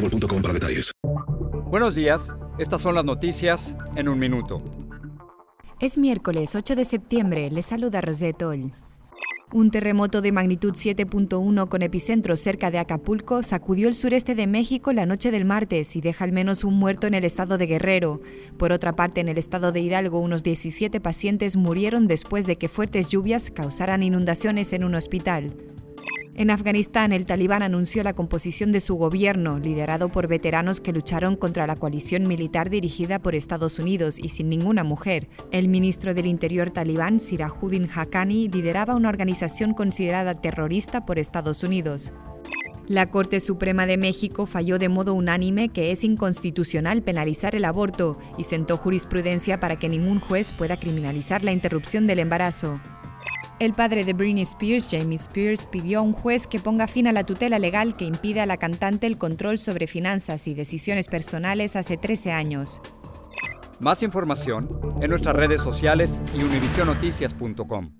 boostmobile.com para detalles. Buenos días, estas son las noticias en un minuto. Es miércoles 8 de septiembre, le saluda Rosette Oll. Un terremoto de magnitud 7.1 con epicentro cerca de Acapulco sacudió el sureste de México la noche del martes y deja al menos un muerto en el estado de Guerrero. Por otra parte, en el estado de Hidalgo, unos 17 pacientes murieron después de que fuertes lluvias causaran inundaciones en un hospital. En Afganistán, el talibán anunció la composición de su gobierno, liderado por veteranos que lucharon contra la coalición militar dirigida por Estados Unidos y sin ninguna mujer. El ministro del Interior talibán, Sirajuddin Haqqani, lideraba una organización considerada terrorista por Estados Unidos. La Corte Suprema de México falló de modo unánime que es inconstitucional penalizar el aborto y sentó jurisprudencia para que ningún juez pueda criminalizar la interrupción del embarazo. El padre de Britney Spears, Jamie Spears, pidió a un juez que ponga fin a la tutela legal que impide a la cantante el control sobre finanzas y decisiones personales hace 13 años. Más información en nuestras redes sociales y univisionoticias.com.